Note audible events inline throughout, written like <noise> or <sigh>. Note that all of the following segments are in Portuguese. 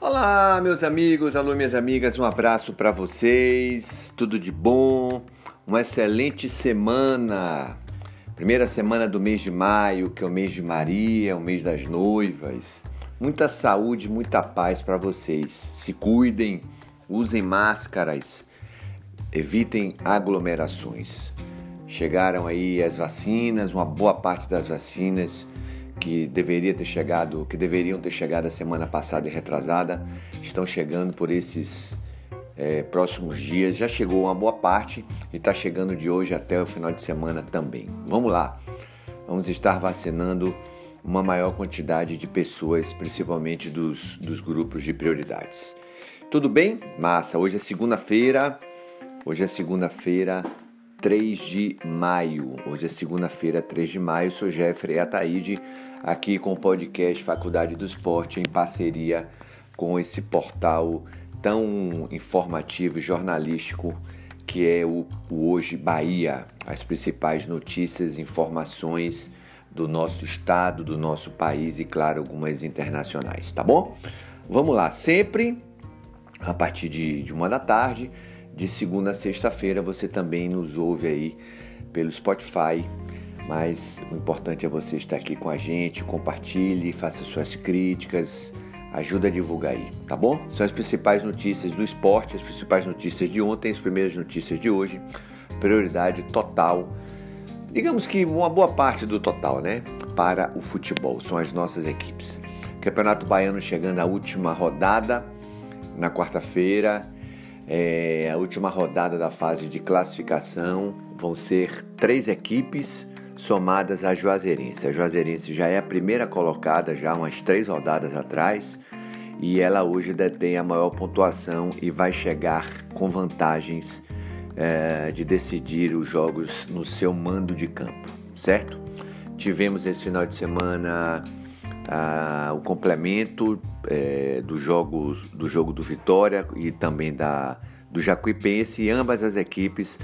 Olá, meus amigos, alô, minhas amigas, um abraço para vocês, tudo de bom, uma excelente semana. Primeira semana do mês de maio, que é o mês de Maria, o mês das noivas. Muita saúde, muita paz para vocês. Se cuidem, usem máscaras, evitem aglomerações. Chegaram aí as vacinas, uma boa parte das vacinas que deveria ter chegado, que deveriam ter chegado a semana passada e retrasada, estão chegando por esses é, próximos dias. Já chegou uma boa parte e está chegando de hoje até o final de semana também. Vamos lá, vamos estar vacinando uma maior quantidade de pessoas, principalmente dos, dos grupos de prioridades. Tudo bem? Massa, hoje é segunda-feira. Hoje é segunda-feira, 3 de maio. Hoje é segunda-feira, 3 de maio. Sou Jeffrey Ataíde aqui com o podcast Faculdade do Esporte, em parceria com esse portal tão informativo e jornalístico que é o, o Hoje Bahia. As principais notícias, informações do nosso estado, do nosso país e, claro, algumas internacionais, tá bom? Vamos lá, sempre a partir de, de uma da tarde, de segunda a sexta-feira, você também nos ouve aí pelo Spotify mas o importante é você estar aqui com a gente, compartilhe, faça suas críticas, ajuda a divulgar aí, tá bom? São as principais notícias do esporte, as principais notícias de ontem, as primeiras notícias de hoje. Prioridade total, digamos que uma boa parte do total, né? Para o futebol, são as nossas equipes. Campeonato Baiano chegando à última rodada na quarta-feira. É, a última rodada da fase de classificação. Vão ser três equipes somadas à Juazeirense. A Juazeirense já é a primeira colocada, já umas três rodadas atrás, e ela hoje detém a maior pontuação e vai chegar com vantagens é, de decidir os jogos no seu mando de campo, certo? Tivemos esse final de semana ah, o complemento é, do, jogo, do jogo do Vitória e também da, do Jacuipense, e ambas as equipes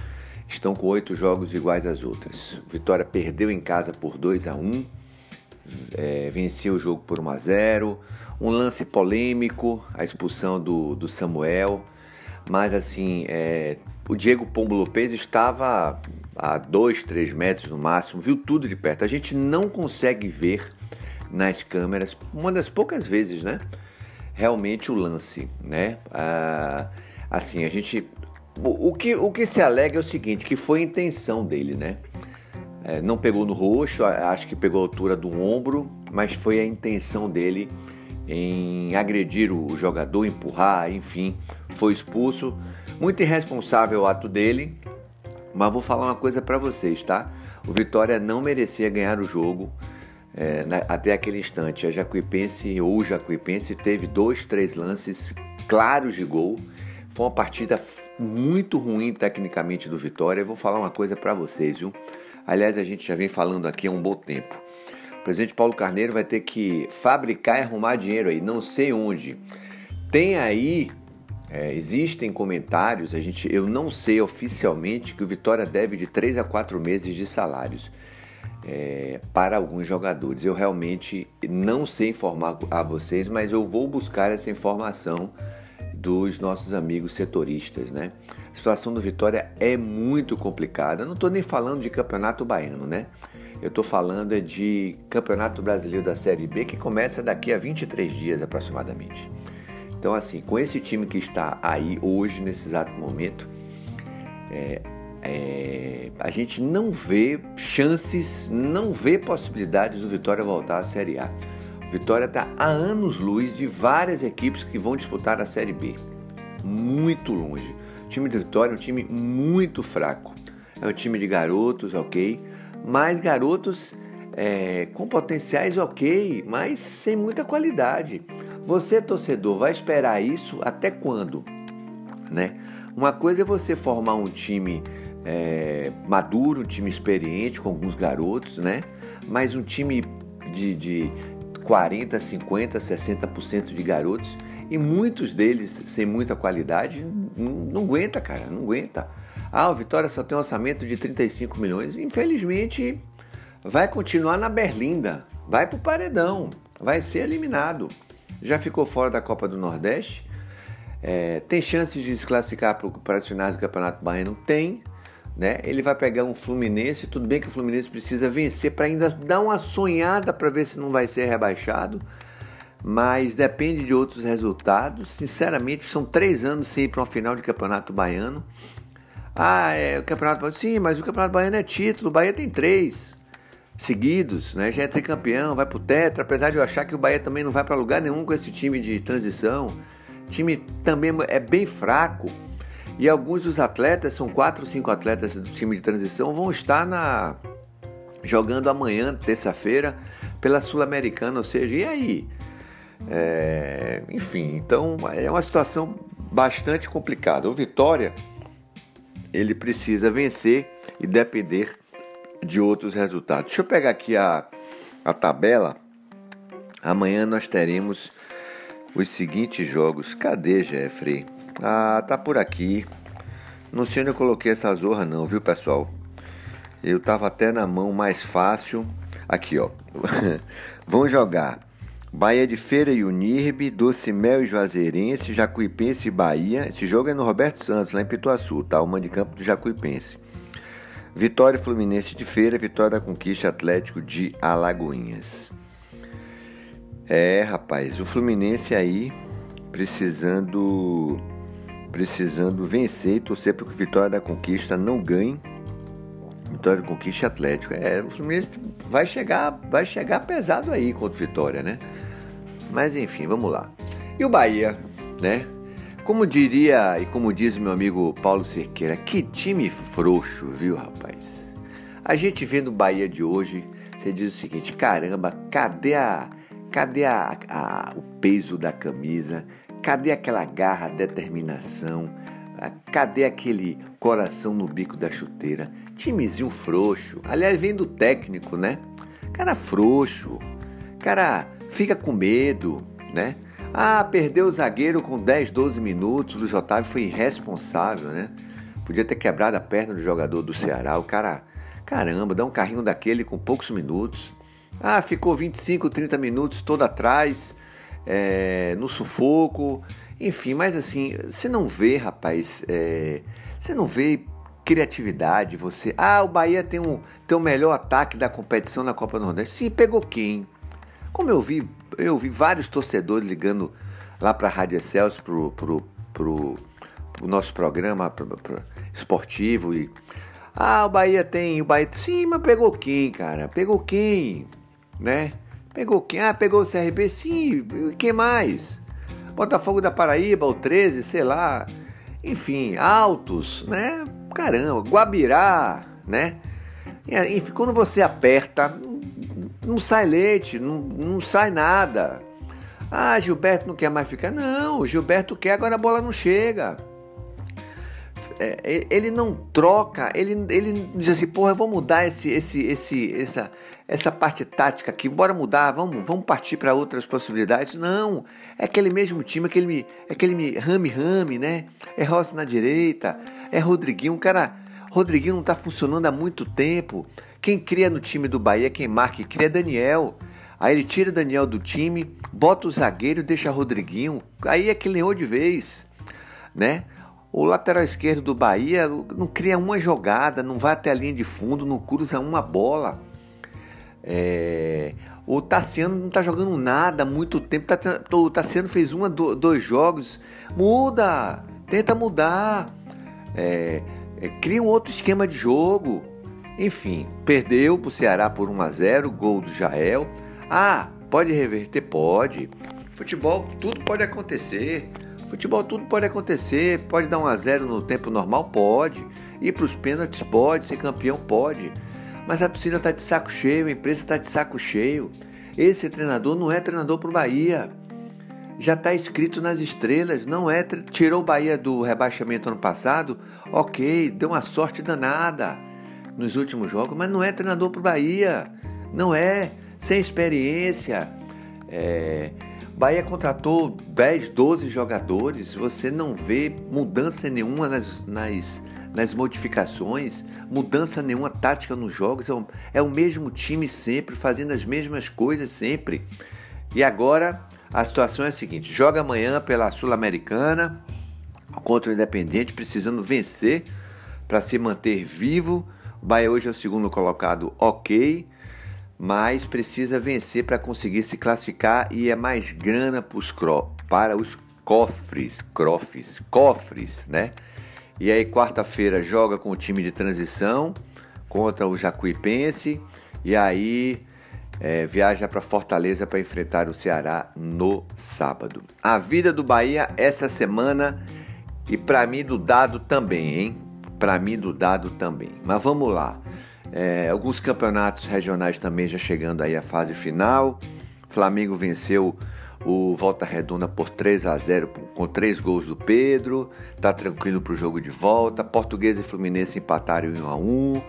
estão com oito jogos iguais às outras. Vitória perdeu em casa por 2 a 1 é, venceu o jogo por 1 a 0 um lance polêmico, a expulsão do, do Samuel, mas assim, é, o Diego Pombo Lopes estava a 2, 3 metros no máximo, viu tudo de perto. A gente não consegue ver nas câmeras, uma das poucas vezes, né? Realmente o lance, né? Ah, assim, a gente o, que, o que se alega é o seguinte, que foi a intenção dele, né? É, não pegou no rosto, acho que pegou a altura do ombro, mas foi a intenção dele em agredir o jogador, empurrar, enfim, foi expulso. Muito irresponsável o ato dele, mas vou falar uma coisa para vocês, tá? O Vitória não merecia ganhar o jogo é, até aquele instante. A Jacuipense ou o Jacuipense teve dois, três lances claros de gol foi uma partida muito ruim tecnicamente do Vitória. Eu vou falar uma coisa para vocês, viu? Aliás, a gente já vem falando aqui há um bom tempo. O presidente Paulo Carneiro vai ter que fabricar e arrumar dinheiro aí, não sei onde. Tem aí, é, existem comentários, a gente, eu não sei oficialmente que o Vitória deve de 3 a 4 meses de salários. É, para alguns jogadores. Eu realmente não sei informar a vocês, mas eu vou buscar essa informação dos nossos amigos setoristas, né? A situação do Vitória é muito complicada. Não estou nem falando de campeonato baiano, né? Eu estou falando é de campeonato brasileiro da Série B que começa daqui a 23 dias aproximadamente. Então, assim, com esse time que está aí hoje, nesse exato momento, é, é, a gente não vê chances, não vê possibilidades do Vitória voltar à Série A. Vitória está a anos luz de várias equipes que vão disputar a Série B. Muito longe. O time de Vitória é um time muito fraco. É um time de garotos, ok, mas garotos é, com potenciais ok, mas sem muita qualidade. Você, torcedor, vai esperar isso até quando? Né? Uma coisa é você formar um time é, maduro, um time experiente, com alguns garotos, né? mas um time de, de, 40, 50, 60% de garotos e muitos deles sem muita qualidade não, não aguenta, cara, não aguenta. Ah, o Vitória só tem um orçamento de 35 milhões. Infelizmente, vai continuar na berlinda, vai pro paredão, vai ser eliminado. já ficou fora da Copa do Nordeste. É, tem chances de se classificar para finais do Campeonato Baiano? Tem. Né? Ele vai pegar um Fluminense, tudo bem que o Fluminense precisa vencer para ainda dar uma sonhada para ver se não vai ser rebaixado, mas depende de outros resultados. Sinceramente, são três anos sem ir para uma final de Campeonato Baiano. Ah, é o Campeonato Baiano. Sim, mas o Campeonato Baiano é título, o Bahia tem três seguidos, né? Já é tricampeão, vai pro Tetra, apesar de eu achar que o Bahia também não vai para lugar nenhum com esse time de transição. O time também é bem fraco. E alguns dos atletas, são quatro ou cinco atletas do time de transição, vão estar na jogando amanhã, terça-feira, pela Sul-Americana, ou seja, e aí? É, enfim, então é uma situação bastante complicada. O Vitória, ele precisa vencer e depender de outros resultados. Deixa eu pegar aqui a, a tabela. Amanhã nós teremos os seguintes jogos. Cadê, Jeffrey? Ah, tá por aqui. Não sei onde eu coloquei essa zorra não, viu, pessoal? Eu tava até na mão mais fácil. Aqui, ó. <laughs> Vão jogar Bahia de Feira e Unirbe, Doce Mel e Juazeirense, Jacuipense e Bahia. Esse jogo é no Roberto Santos, lá em Pituaçu, tá? O campo do Jacuipense. Vitória Fluminense de Feira, Vitória da Conquista Atlético de Alagoinhas. É, rapaz, o Fluminense aí precisando precisando vencer e torcer para que Vitória da Conquista não ganhe. Vitória da Conquista Atlético. É, o Fluminense vai chegar, vai chegar pesado aí contra Vitória, né? Mas enfim, vamos lá. E o Bahia, né? Como diria e como diz meu amigo Paulo Cerqueira, que time frouxo, viu, rapaz? A gente vendo o Bahia de hoje, você diz o seguinte: caramba, cadê a, cadê a, a, o peso da camisa? Cadê aquela garra, determinação? Ah, cadê aquele coração no bico da chuteira? Timezinho frouxo. Aliás, vem do técnico, né? Cara frouxo. Cara fica com medo, né? Ah, perdeu o zagueiro com 10, 12 minutos. O Luiz Otávio foi irresponsável, né? Podia ter quebrado a perna do jogador do Ceará. O cara, caramba, dá um carrinho daquele com poucos minutos. Ah, ficou 25, 30 minutos todo atrás é, no sufoco, enfim, mas assim, você não vê, rapaz, é, você não vê criatividade, você. Ah, o Bahia tem, um, tem o melhor ataque da competição na Copa do Nordeste. Sim, pegou quem? Como eu vi, eu vi vários torcedores ligando lá para a Rádio Excelsior, pro, pro, pro, pro nosso programa pro, pro esportivo e. Ah, o Bahia tem, o Bahia. Sim, mas pegou quem, cara? Pegou quem? Né? Pegou quem? Ah, pegou o CRB? Sim, quem mais? Botafogo da Paraíba, o 13, sei lá. Enfim, Altos, né? Caramba, Guabirá, né? Enfim, quando você aperta, não sai leite, não, não sai nada. Ah, Gilberto não quer mais ficar. Não, Gilberto quer, agora a bola não chega. É, ele não troca, ele, ele diz assim, porra, eu vou mudar esse, esse, esse, essa, essa parte tática aqui, bora mudar, vamos, vamos partir para outras possibilidades. Não, é aquele mesmo time, aquele, aquele rame-rame, né? É Rossi na direita, é Rodriguinho, um cara, Rodriguinho não está funcionando há muito tempo. Quem cria no time do Bahia, quem marca e cria é Daniel. Aí ele tira Daniel do time, bota o zagueiro, deixa Rodriguinho, aí é que leou de vez, né? O lateral esquerdo do Bahia não cria uma jogada, não vai até a linha de fundo, não cruza uma bola. É... O Tassiano não está jogando nada há muito tempo. O Tassiano fez um, dois jogos. Muda! Tenta mudar. É... É... Cria um outro esquema de jogo. Enfim, perdeu para o Ceará por 1 a 0 gol do Jael. Ah, pode reverter? Pode. Futebol, tudo pode acontecer. Futebol tudo pode acontecer, pode dar um a zero no tempo normal, pode. Ir para os pênaltis, pode. Ser campeão, pode. Mas a torcida está de saco cheio, a empresa está de saco cheio. Esse treinador não é treinador para o Bahia. Já está escrito nas estrelas, não é. Tirou o Bahia do rebaixamento ano passado, ok, deu uma sorte danada nos últimos jogos, mas não é treinador para o Bahia. Não é, sem experiência. É, Bahia contratou 10, 12 jogadores, você não vê mudança nenhuma nas, nas, nas modificações, mudança nenhuma tática nos jogos, é o, é o mesmo time sempre, fazendo as mesmas coisas sempre. E agora A situação é a seguinte: joga amanhã pela Sul-Americana contra o Independente, precisando vencer para se manter vivo. Bahia hoje é o segundo colocado, ok, mas precisa vencer para conseguir se classificar e é mais grana para os cofres, crofes, cofres, né? E aí quarta-feira joga com o time de transição contra o Jacuipense e aí é, viaja para Fortaleza para enfrentar o Ceará no sábado. A vida do Bahia essa semana e para mim do dado também, hein? Para mim do dado também. Mas vamos lá. É, alguns campeonatos regionais também já chegando aí à fase final. Flamengo venceu o Volta Redonda por 3 a 0 com três gols do Pedro. Tá tranquilo para o jogo de volta. Portuguesa e Fluminense empataram em 1 a 1.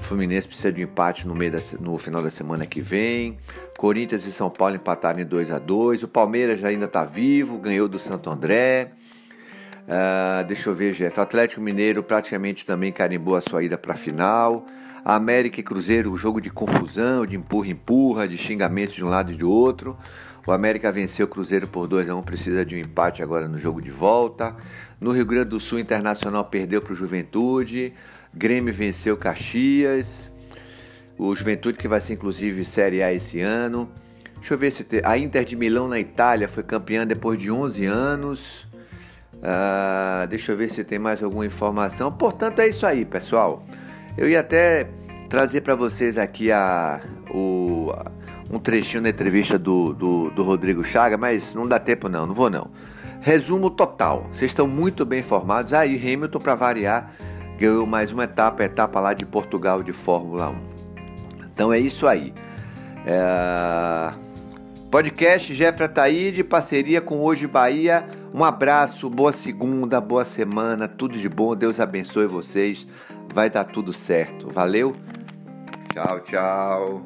Fluminense precisa de um empate no, meio da, no final da semana que vem. Corinthians e São Paulo empataram em 2 a 2 O Palmeiras ainda está vivo, ganhou do Santo André. Uh, deixa eu ver, Jeff. Atlético Mineiro praticamente também carimbou a sua ida para a final. América e Cruzeiro, jogo de confusão, de empurra-empurra, de xingamentos de um lado e de outro. O América venceu o Cruzeiro por 2 a 1 precisa de um empate agora no jogo de volta. No Rio Grande do Sul, Internacional perdeu para o Juventude. Grêmio venceu Caxias. O Juventude que vai ser inclusive Série A esse ano. Deixa eu ver se tem... a Inter de Milão na Itália foi campeã depois de 11 anos. Ah, deixa eu ver se tem mais alguma informação. Portanto, é isso aí, pessoal. Eu ia até trazer para vocês aqui a, o, um trechinho da entrevista do, do, do Rodrigo Chaga, mas não dá tempo não, não vou não. Resumo total, vocês estão muito bem informados. Aí Hamilton, para variar, ganhou mais uma etapa, etapa lá de Portugal de Fórmula 1. Então é isso aí. É... Podcast Jeffra Taíde, parceria com Hoje Bahia. Um abraço, boa segunda, boa semana, tudo de bom, Deus abençoe vocês. Vai dar tudo certo. Valeu? Tchau, tchau.